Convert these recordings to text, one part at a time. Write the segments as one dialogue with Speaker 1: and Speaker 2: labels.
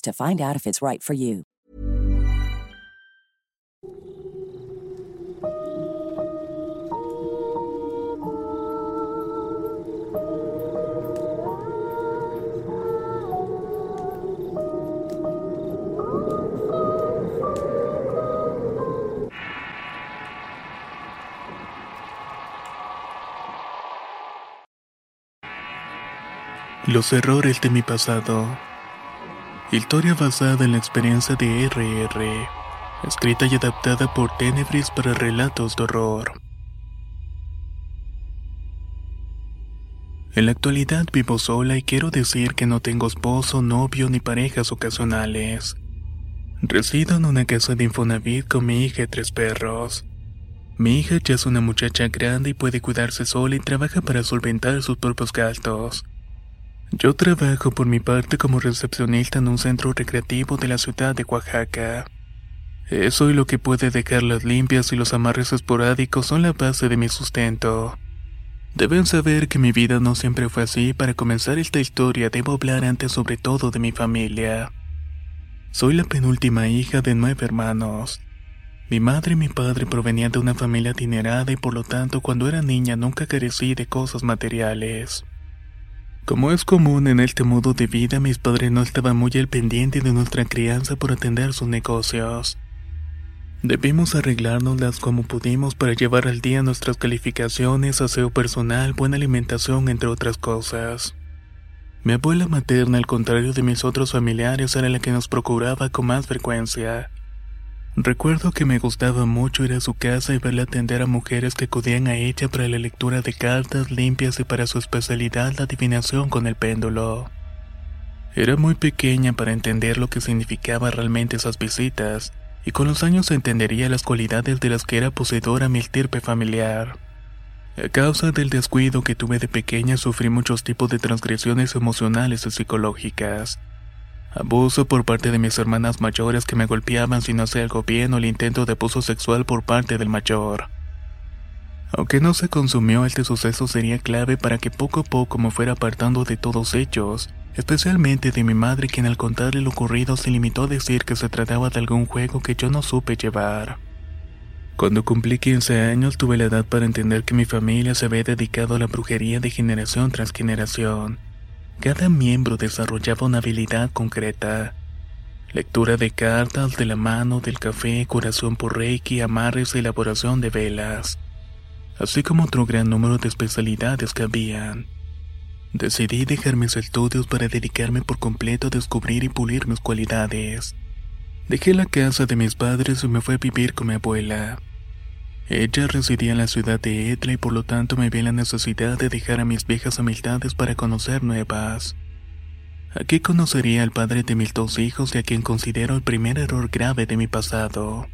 Speaker 1: to find out if it's right for you.
Speaker 2: Los errores de mi pasado. Historia basada en la experiencia de RR, escrita y adaptada por Tenebris para relatos de horror. En la actualidad vivo sola y quiero decir que no tengo esposo, novio ni parejas ocasionales. Resido en una casa de Infonavit con mi hija y tres perros. Mi hija ya es una muchacha grande y puede cuidarse sola y trabaja para solventar sus propios gastos. Yo trabajo por mi parte como recepcionista en un centro recreativo de la ciudad de Oaxaca. Eso y lo que puede dejarlas limpias y los amarres esporádicos son la base de mi sustento. Deben saber que mi vida no siempre fue así. Para comenzar esta historia debo hablar antes sobre todo de mi familia. Soy la penúltima hija de nueve hermanos. Mi madre y mi padre provenían de una familia adinerada y por lo tanto cuando era niña nunca carecí de cosas materiales. Como es común en este modo de vida, mis padres no estaban muy al pendiente de nuestra crianza por atender sus negocios. Debimos arreglárnoslas como pudimos para llevar al día nuestras calificaciones, aseo personal, buena alimentación, entre otras cosas. Mi abuela materna, al contrario de mis otros familiares, era la que nos procuraba con más frecuencia. Recuerdo que me gustaba mucho ir a su casa y verla atender a mujeres que acudían a ella para la lectura de cartas limpias y para su especialidad la adivinación con el péndulo. Era muy pequeña para entender lo que significaba realmente esas visitas, y con los años entendería las cualidades de las que era poseedora mi estirpe familiar. A causa del descuido que tuve de pequeña sufrí muchos tipos de transgresiones emocionales y psicológicas. Abuso por parte de mis hermanas mayores que me golpeaban si no hacía algo bien o el intento de abuso sexual por parte del mayor. Aunque no se consumió, este suceso sería clave para que poco a poco me fuera apartando de todos ellos, especialmente de mi madre quien al contarle lo ocurrido se limitó a decir que se trataba de algún juego que yo no supe llevar. Cuando cumplí 15 años tuve la edad para entender que mi familia se había dedicado a la brujería de generación tras generación cada miembro desarrollaba una habilidad concreta. Lectura de cartas, de la mano, del café, curación por reiki, amarres elaboración de velas. Así como otro gran número de especialidades que habían. Decidí dejar mis estudios para dedicarme por completo a descubrir y pulir mis cualidades. Dejé la casa de mis padres y me fui a vivir con mi abuela. Ella residía en la ciudad de Etla y por lo tanto me vi la necesidad de dejar a mis viejas amistades para conocer nuevas. Aquí conocería al padre de mis dos hijos y a quien considero el primer error grave de mi pasado.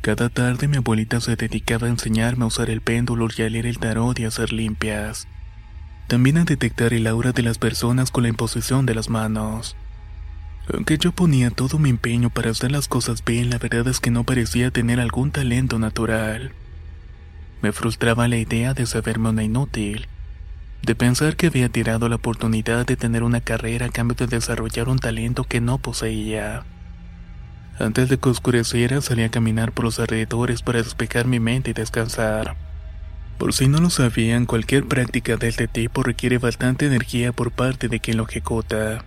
Speaker 2: Cada tarde mi abuelita se dedicaba a enseñarme a usar el péndulo y a leer el tarot y a hacer limpias. También a detectar el aura de las personas con la imposición de las manos. Aunque yo ponía todo mi empeño para hacer las cosas bien, la verdad es que no parecía tener algún talento natural. Me frustraba la idea de saberme una inútil, de pensar que había tirado la oportunidad de tener una carrera a cambio de desarrollar un talento que no poseía. Antes de que oscureciera salí a caminar por los alrededores para despejar mi mente y descansar. Por si no lo sabían, cualquier práctica de este tipo requiere bastante energía por parte de quien lo ejecuta.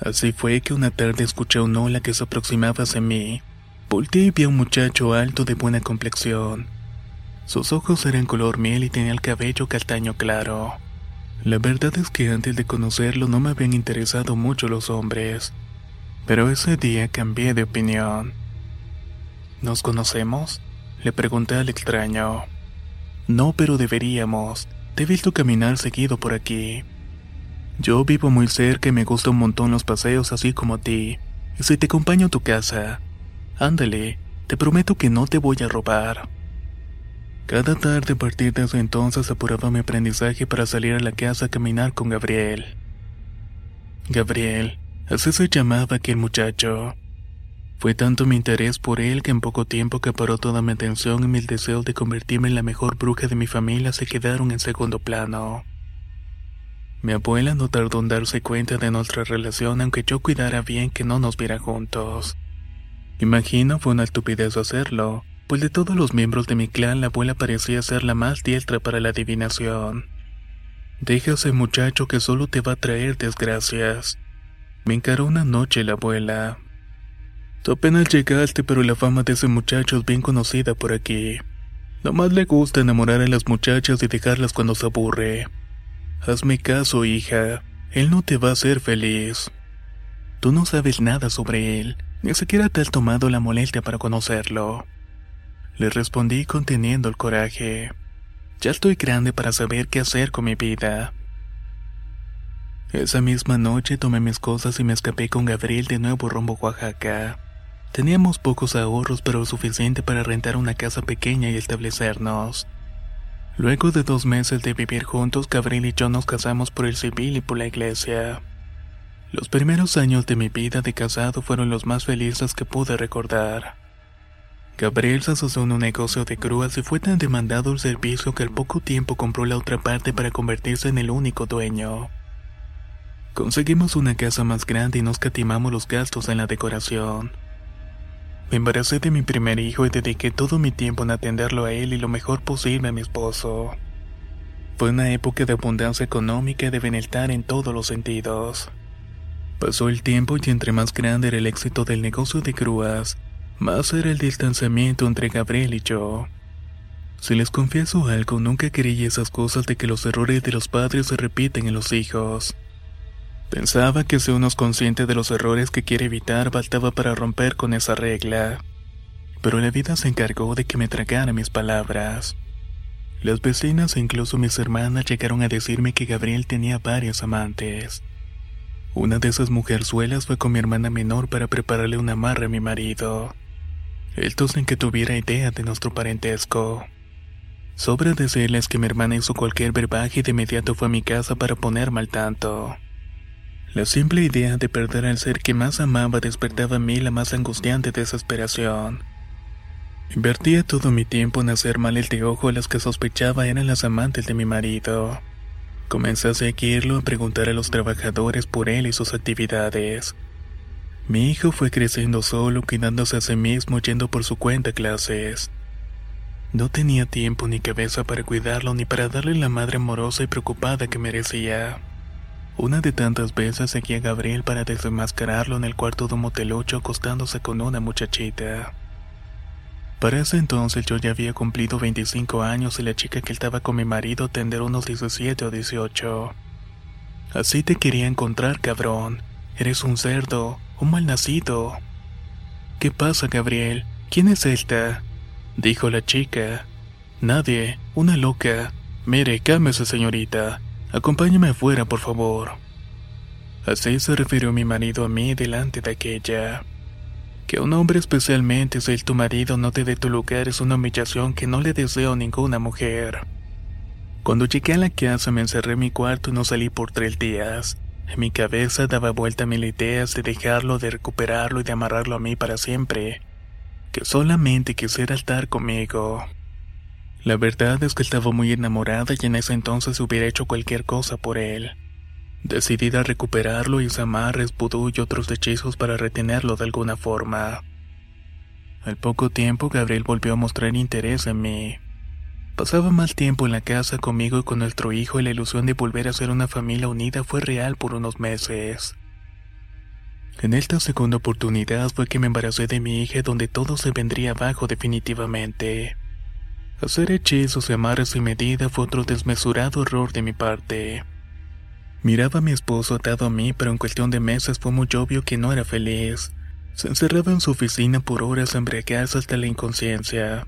Speaker 2: Así fue que una tarde escuché un ola que se aproximaba hacia mí. Volté y vi a un muchacho alto de buena complexión. Sus ojos eran color miel y tenía el cabello castaño claro. La verdad es que antes de conocerlo no me habían interesado mucho los hombres, pero ese día cambié de opinión. ¿Nos conocemos? Le pregunté al extraño. No, pero deberíamos. Te he visto caminar seguido por aquí. Yo vivo muy cerca y me gusta un montón los paseos así como a ti. Si te acompaño a tu casa, ándale, te prometo que no te voy a robar. Cada tarde a partir de ese entonces apuraba mi aprendizaje para salir a la casa a caminar con Gabriel. Gabriel, así se llamaba aquel muchacho. Fue tanto mi interés por él que en poco tiempo acaparó toda mi atención y mis deseos de convertirme en la mejor bruja de mi familia se quedaron en segundo plano. Mi abuela no tardó en darse cuenta de nuestra relación aunque yo cuidara bien que no nos viera juntos. Imagino fue una estupidez hacerlo, pues de todos los miembros de mi clan la abuela parecía ser la más diestra para la adivinación. Deja ese muchacho que solo te va a traer desgracias. Me encaró una noche la abuela. Tú apenas llegaste, pero la fama de ese muchacho es bien conocida por aquí. Nomás le gusta enamorar a las muchachas y dejarlas cuando se aburre. Hazme caso, hija. Él no te va a hacer feliz. Tú no sabes nada sobre él, ni siquiera te has tomado la molestia para conocerlo. Le respondí conteniendo el coraje. Ya estoy grande para saber qué hacer con mi vida. Esa misma noche tomé mis cosas y me escapé con Gabriel de nuevo rumbo a Oaxaca. Teníamos pocos ahorros, pero suficiente para rentar una casa pequeña y establecernos. Luego de dos meses de vivir juntos, Gabriel y yo nos casamos por el civil y por la iglesia. Los primeros años de mi vida de casado fueron los más felices que pude recordar. Gabriel se asoció en un negocio de grúas y fue tan demandado el servicio que al poco tiempo compró la otra parte para convertirse en el único dueño. Conseguimos una casa más grande y nos catimamos los gastos en la decoración. Me embaracé de mi primer hijo y dediqué todo mi tiempo en atenderlo a él y lo mejor posible a mi esposo. Fue una época de abundancia económica y de bienestar en todos los sentidos. Pasó el tiempo y entre más grande era el éxito del negocio de grúas, más era el distanciamiento entre Gabriel y yo. Si les confieso algo, nunca creí esas cosas de que los errores de los padres se repiten en los hijos. Pensaba que si uno es consciente de los errores que quiere evitar, bastaba para romper con esa regla. Pero la vida se encargó de que me tragara mis palabras. Las vecinas e incluso mis hermanas llegaron a decirme que Gabriel tenía varias amantes. Una de esas mujerzuelas fue con mi hermana menor para prepararle una amarre a mi marido. Esto sin que tuviera idea de nuestro parentesco. Sobra decirles que mi hermana hizo cualquier verbaje y de inmediato fue a mi casa para ponerme al tanto. La simple idea de perder al ser que más amaba despertaba en mí la más angustiante desesperación. Invertía todo mi tiempo en hacer mal el de ojo a las que sospechaba eran las amantes de mi marido. Comencé a seguirlo, a preguntar a los trabajadores por él y sus actividades. Mi hijo fue creciendo solo, cuidándose a sí mismo, yendo por su cuenta a clases. No tenía tiempo ni cabeza para cuidarlo ni para darle la madre amorosa y preocupada que merecía. Una de tantas veces seguía a Gabriel para desenmascararlo en el cuarto de un motelucho acostándose con una muchachita. Para ese entonces yo ya había cumplido 25 años y la chica que estaba con mi marido tendría unos 17 o 18. Así te quería encontrar, cabrón. Eres un cerdo, un malnacido. ¿Qué pasa, Gabriel? ¿Quién es esta? Dijo la chica. Nadie, una loca. Mire, cámese, señorita. Acompáñame afuera, por favor. Así se refirió mi marido a mí delante de aquella. Que un hombre especialmente sea tu marido no te dé tu lugar es una humillación que no le deseo a ninguna mujer. Cuando llegué a la casa me encerré en mi cuarto y no salí por tres días. En mi cabeza daba vuelta mil ideas de dejarlo, de recuperarlo y de amarrarlo a mí para siempre. Que solamente quisiera estar conmigo. La verdad es que estaba muy enamorada y en ese entonces hubiera hecho cualquier cosa por él. Decidida a recuperarlo y amarres, vudú y otros hechizos para retenerlo de alguna forma. Al poco tiempo Gabriel volvió a mostrar interés en mí. Pasaba más tiempo en la casa conmigo y con nuestro hijo y la ilusión de volver a ser una familia unida fue real por unos meses. En esta segunda oportunidad fue que me embaracé de mi hija donde todo se vendría abajo definitivamente. Hacer hechizos y amarres sin medida fue otro desmesurado error de mi parte. Miraba a mi esposo atado a mí, pero en cuestión de meses fue muy obvio que no era feliz. Se encerraba en su oficina por horas a embriagarse hasta la inconsciencia.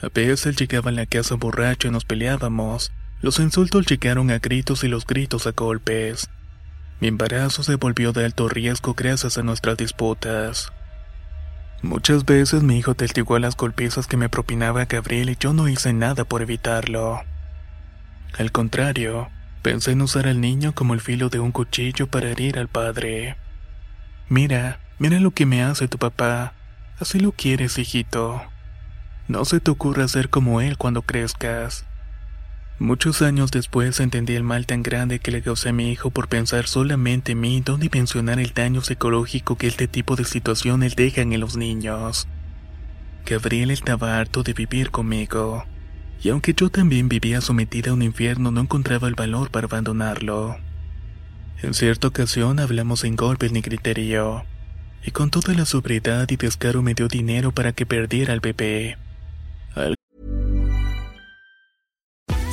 Speaker 2: A veces llegaba a la casa borracho y nos peleábamos. Los insultos llegaron a gritos y los gritos a golpes. Mi embarazo se volvió de alto riesgo gracias a nuestras disputas. Muchas veces mi hijo testigó las golpizas que me propinaba Gabriel y yo no hice nada por evitarlo. Al contrario, pensé en usar al niño como el filo de un cuchillo para herir al padre. Mira, mira lo que me hace tu papá. Así lo quieres, hijito. No se te ocurra ser como él cuando crezcas. Muchos años después entendí el mal tan grande que le causé a mi hijo por pensar solamente en mí no dimensionar el daño psicológico que este tipo de situaciones dejan en los niños. Gabriel estaba harto de vivir conmigo, y aunque yo también vivía sometida a un infierno, no encontraba el valor para abandonarlo. En cierta ocasión hablamos sin golpes ni criterio, y con toda la sobriedad y descaro me dio dinero para que perdiera al bebé.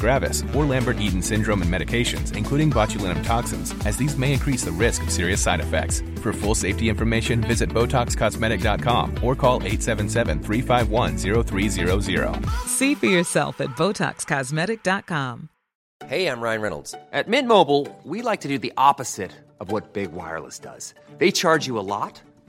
Speaker 3: gravis, or Lambert-Eaton syndrome and medications, including botulinum toxins, as these may increase the risk of serious side effects. For full safety information, visit BotoxCosmetic.com or call 877-351-0300.
Speaker 4: See for yourself at BotoxCosmetic.com.
Speaker 5: Hey, I'm Ryan Reynolds. At Mint Mobile, we like to do the opposite of what Big Wireless does. They charge you a lot,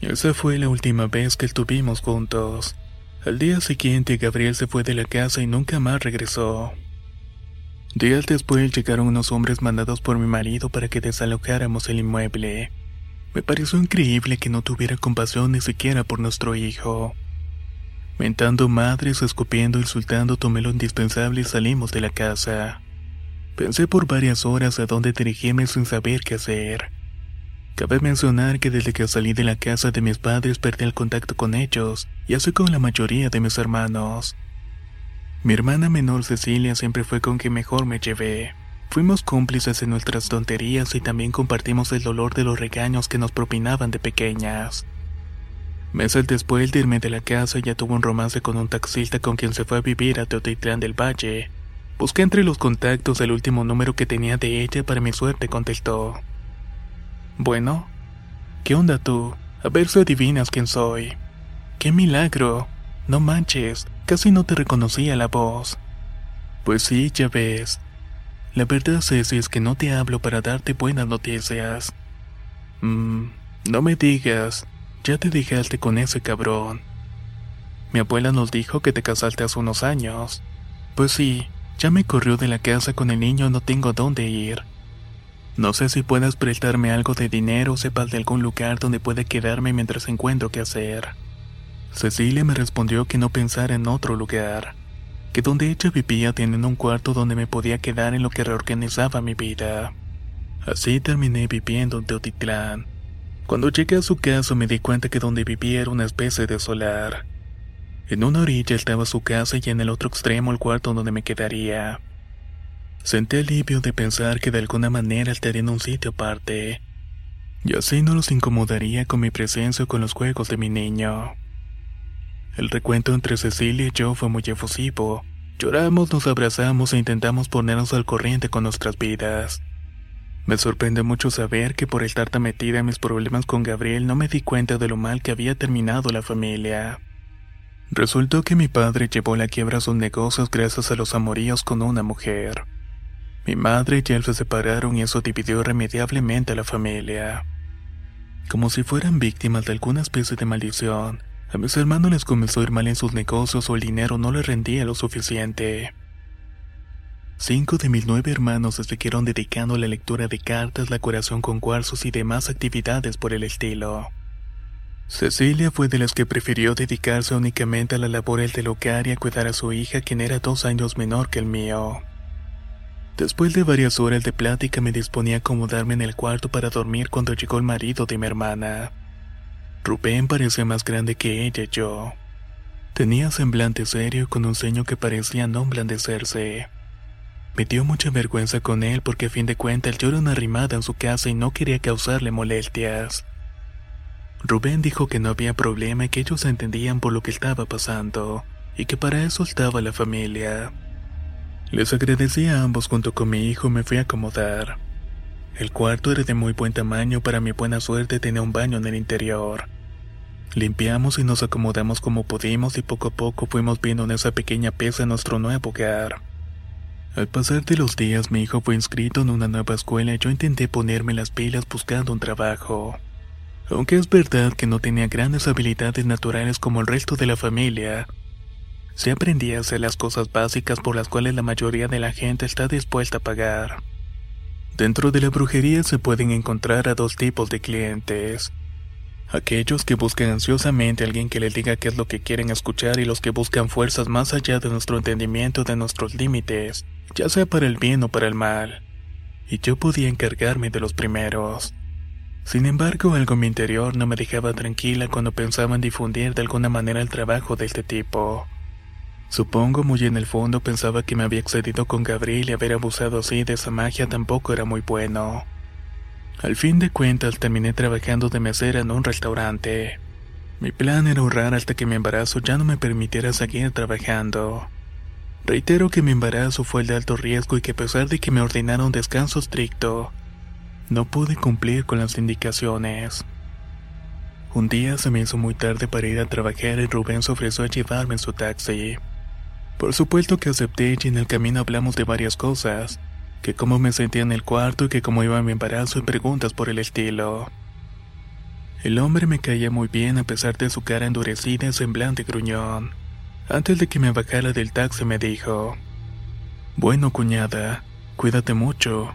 Speaker 2: Esa fue la última vez que estuvimos juntos. Al día siguiente Gabriel se fue de la casa y nunca más regresó. Días después llegaron unos hombres mandados por mi marido para que desalojáramos el inmueble. Me pareció increíble que no tuviera compasión ni siquiera por nuestro hijo. Mentando madres, escupiendo, insultando, tomé lo indispensable y salimos de la casa. Pensé por varias horas a dónde dirigirme sin saber qué hacer. Cabe mencionar que desde que salí de la casa de mis padres perdí el contacto con ellos, y así con la mayoría de mis hermanos. Mi hermana menor Cecilia siempre fue con quien mejor me llevé. Fuimos cómplices en nuestras tonterías y también compartimos el dolor de los regaños que nos propinaban de pequeñas. Meses después de irme de la casa ya tuve un romance con un taxista con quien se fue a vivir a Teotitlán del Valle, Busqué entre los contactos el último número que tenía de ella para mi suerte contestó. Bueno, ¿qué onda tú? A ver si adivinas quién soy. ¡Qué milagro! No manches, casi no te reconocía la voz. Pues sí, ya ves. La verdad, es que no te hablo para darte buenas noticias. Mmm, no me digas, ya te dejaste con ese cabrón. Mi abuela nos dijo que te casaste hace unos años. Pues sí, ya me corrió de la casa con el niño, no tengo dónde ir. No sé si puedas prestarme algo de dinero o sepas de algún lugar donde pueda quedarme mientras encuentro qué hacer. Cecilia me respondió que no pensara en otro lugar, que donde ella vivía tienen un cuarto donde me podía quedar en lo que reorganizaba mi vida. Así terminé viviendo en Teotitlán. Cuando llegué a su casa me di cuenta que donde vivía era una especie de solar. En una orilla estaba su casa y en el otro extremo el cuarto donde me quedaría. Sentí alivio de pensar que de alguna manera estaría en un sitio aparte. y así no los incomodaría con mi presencia o con los juegos de mi niño. El recuento entre Cecilia y yo fue muy efusivo. Lloramos, nos abrazamos e intentamos ponernos al corriente con nuestras vidas. Me sorprende mucho saber que por estar tan metida en mis problemas con Gabriel no me di cuenta de lo mal que había terminado la familia. Resultó que mi padre llevó la quiebra a sus negocios gracias a los amoríos con una mujer. Mi madre y él se separaron y eso dividió irremediablemente a la familia. Como si fueran víctimas de alguna especie de maldición, a mis hermanos les comenzó a ir mal en sus negocios o el dinero no les rendía lo suficiente. Cinco de mis nueve hermanos se siguieron dedicando a la lectura de cartas, la curación con cuarzos y demás actividades por el estilo. Cecilia fue de las que prefirió dedicarse únicamente a la labor del hogar y a cuidar a su hija, quien era dos años menor que el mío. Después de varias horas de plática me disponía a acomodarme en el cuarto para dormir cuando llegó el marido de mi hermana. Rubén parecía más grande que ella yo. Tenía semblante serio con un ceño que parecía no emblandecerse. Me dio mucha vergüenza con él porque a fin de cuentas yo era una arrimada en su casa y no quería causarle molestias. Rubén dijo que no había problema y que ellos entendían por lo que estaba pasando, y que para eso estaba la familia. Les agradecí a ambos junto con mi hijo me fui a acomodar. El cuarto era de muy buen tamaño, para mi buena suerte tenía un baño en el interior. Limpiamos y nos acomodamos como pudimos y poco a poco fuimos viendo en esa pequeña pieza nuestro nuevo hogar. Al pasar de los días mi hijo fue inscrito en una nueva escuela y yo intenté ponerme las pilas buscando un trabajo. Aunque es verdad que no tenía grandes habilidades naturales como el resto de la familia, se aprendía a hacer las cosas básicas por las cuales la mayoría de la gente está dispuesta a pagar. Dentro de la brujería se pueden encontrar a dos tipos de clientes. Aquellos que buscan ansiosamente a alguien que les diga qué es lo que quieren escuchar y los que buscan fuerzas más allá de nuestro entendimiento de nuestros límites, ya sea para el bien o para el mal. Y yo podía encargarme de los primeros. Sin embargo, algo en mi interior no me dejaba tranquila cuando pensaba en difundir de alguna manera el trabajo de este tipo. Supongo muy en el fondo pensaba que me había excedido con Gabriel y haber abusado así de esa magia tampoco era muy bueno. Al fin de cuentas terminé trabajando de mesera en un restaurante. Mi plan era ahorrar hasta que mi embarazo ya no me permitiera seguir trabajando. Reitero que mi embarazo fue el de alto riesgo y que a pesar de que me ordenaron descanso estricto, no pude cumplir con las indicaciones. Un día se me hizo muy tarde para ir a trabajar y Rubén se ofreció a llevarme en su taxi. Por supuesto que acepté y en el camino hablamos de varias cosas, que cómo me sentía en el cuarto y que cómo iba mi embarazo y preguntas por el estilo. El hombre me caía muy bien a pesar de su cara endurecida y semblante gruñón. Antes de que me bajara del taxi me dijo, Bueno cuñada, cuídate mucho.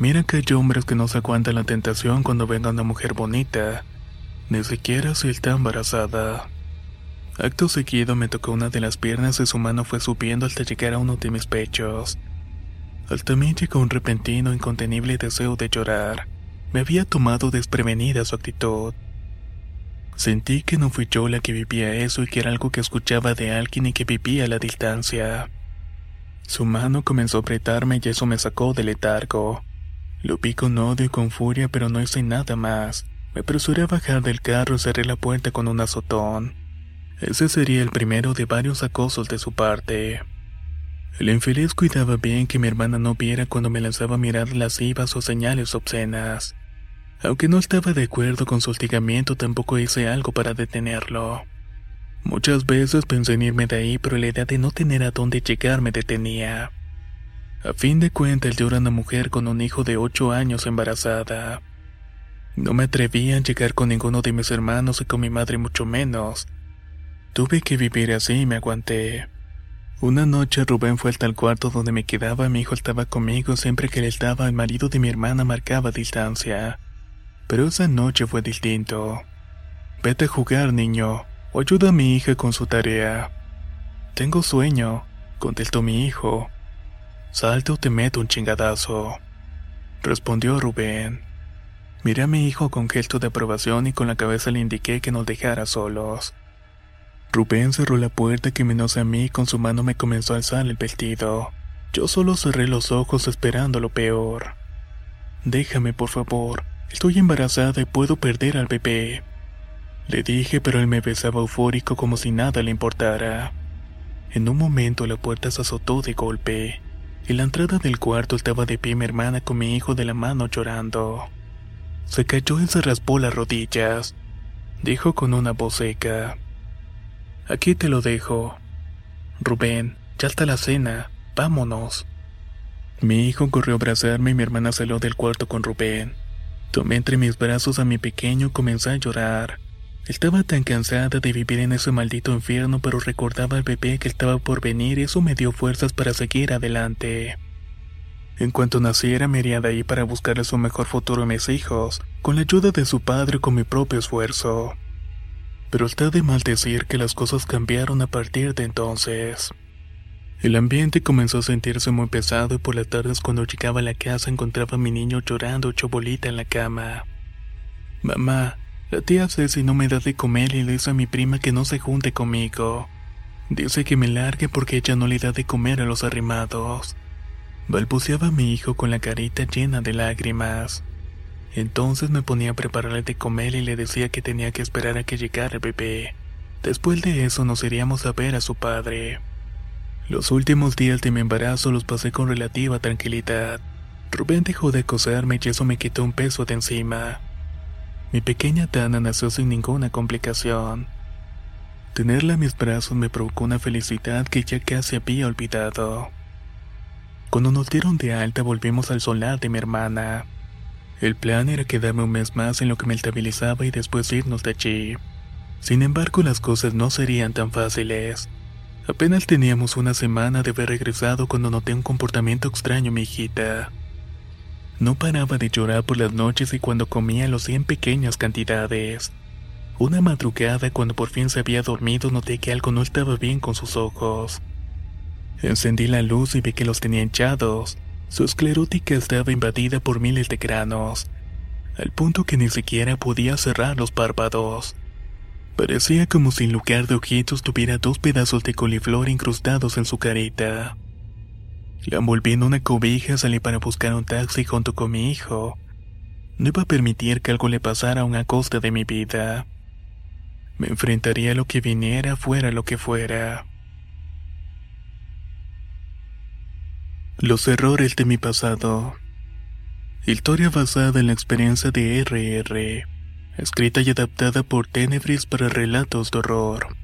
Speaker 2: Mira que hay hombres que no se aguantan la tentación cuando ven a una mujer bonita, ni siquiera si está embarazada. Acto seguido me tocó una de las piernas y su mano fue subiendo hasta llegar a uno de mis pechos. Al también llegó un repentino, incontenible deseo de llorar. Me había tomado desprevenida su actitud. Sentí que no fui yo la que vivía eso y que era algo que escuchaba de alguien y que vivía a la distancia. Su mano comenzó a apretarme y eso me sacó del letargo. Lo vi con odio y con furia, pero no hice nada más. Me apresuré a bajar del carro y cerré la puerta con un azotón. Ese sería el primero de varios acosos de su parte. El infeliz cuidaba bien que mi hermana no viera cuando me lanzaba mirar lascivas o señales obscenas. Aunque no estaba de acuerdo con su hostigamiento, tampoco hice algo para detenerlo. Muchas veces pensé en irme de ahí, pero la idea de no tener a dónde llegar me detenía. A fin de cuentas, yo una mujer con un hijo de ocho años embarazada. No me atrevía a llegar con ninguno de mis hermanos y con mi madre mucho menos. Tuve que vivir así y me aguanté. Una noche Rubén fue hasta el cuarto donde me quedaba, mi hijo estaba conmigo, siempre que él estaba, el marido de mi hermana marcaba distancia. Pero esa noche fue distinto. Vete a jugar, niño, o ayuda a mi hija con su tarea. Tengo sueño, contestó mi hijo. Salte o te meto un chingadazo. Respondió Rubén. Miré a mi hijo con gesto de aprobación y con la cabeza le indiqué que nos dejara solos. Rubén cerró la puerta que menos a mí y con su mano me comenzó a alzar el vestido. Yo solo cerré los ojos esperando lo peor. Déjame, por favor, Estoy embarazada y puedo perder al bebé. Le dije, pero él me besaba eufórico como si nada le importara. En un momento la puerta se azotó de golpe. En la entrada del cuarto estaba de pie mi hermana con mi hijo de la mano llorando. Se cayó y se raspó las rodillas. Dijo con una voz seca. Aquí te lo dejo. Rubén, ya está la cena. Vámonos. Mi hijo corrió a abrazarme y mi hermana salió del cuarto con Rubén. Tomé entre mis brazos a mi pequeño y comencé a llorar. Estaba tan cansada de vivir en ese maldito infierno, pero recordaba al bebé que estaba por venir y eso me dio fuerzas para seguir adelante. En cuanto naciera, me iría de ahí para buscarle su mejor futuro a mis hijos, con la ayuda de su padre y con mi propio esfuerzo. Pero está de mal decir que las cosas cambiaron a partir de entonces. El ambiente comenzó a sentirse muy pesado y por las tardes cuando llegaba a la casa encontraba a mi niño llorando hecho bolita en la cama. Mamá, la tía Ceci no me da de comer y le dice a mi prima que no se junte conmigo. Dice que me largue porque ella no le da de comer a los arrimados. Balbuceaba mi hijo con la carita llena de lágrimas. Entonces me ponía a prepararle de comer y le decía que tenía que esperar a que llegara el bebé. Después de eso nos iríamos a ver a su padre. Los últimos días de mi embarazo los pasé con relativa tranquilidad. Rubén dejó de acosarme y eso me quitó un peso de encima. Mi pequeña Tana nació sin ninguna complicación. Tenerla en mis brazos me provocó una felicidad que ya casi había olvidado. Cuando nos dieron de alta volvimos al solar de mi hermana. El plan era quedarme un mes más en lo que me estabilizaba y después irnos de allí. Sin embargo, las cosas no serían tan fáciles. Apenas teníamos una semana de haber regresado cuando noté un comportamiento extraño en mi hijita. No paraba de llorar por las noches y cuando comía lo hacía en pequeñas cantidades. Una madrugada, cuando por fin se había dormido, noté que algo no estaba bien con sus ojos. Encendí la luz y vi que los tenía hinchados. Su esclerótica estaba invadida por miles de granos, al punto que ni siquiera podía cerrar los párpados. Parecía como si en lugar de ojitos tuviera dos pedazos de coliflor incrustados en su carita. La envolví en una cobija, salí para buscar un taxi junto con mi hijo. No iba a permitir que algo le pasara a una costa de mi vida. Me enfrentaría a lo que viniera, fuera lo que fuera. Los errores de mi pasado. Historia basada en la experiencia de RR escrita y adaptada por Tenebris para relatos de horror.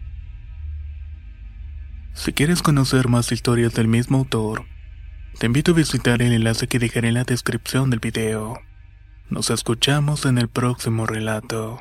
Speaker 2: Si quieres conocer más historias del mismo autor, te invito a visitar el enlace que dejaré en la descripción del video. Nos escuchamos en el próximo relato.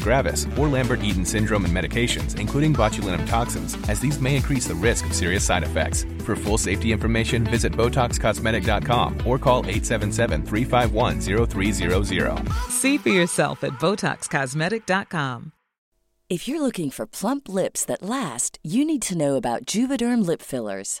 Speaker 3: gravis, or Lambert-Eaton syndrome and medications, including botulinum toxins, as these may increase the risk of serious side effects. For full safety information, visit BotoxCosmetic.com or call 877-351-0300.
Speaker 4: See for yourself at BotoxCosmetic.com.
Speaker 1: If you're looking for plump lips that last, you need to know about Juvederm lip fillers.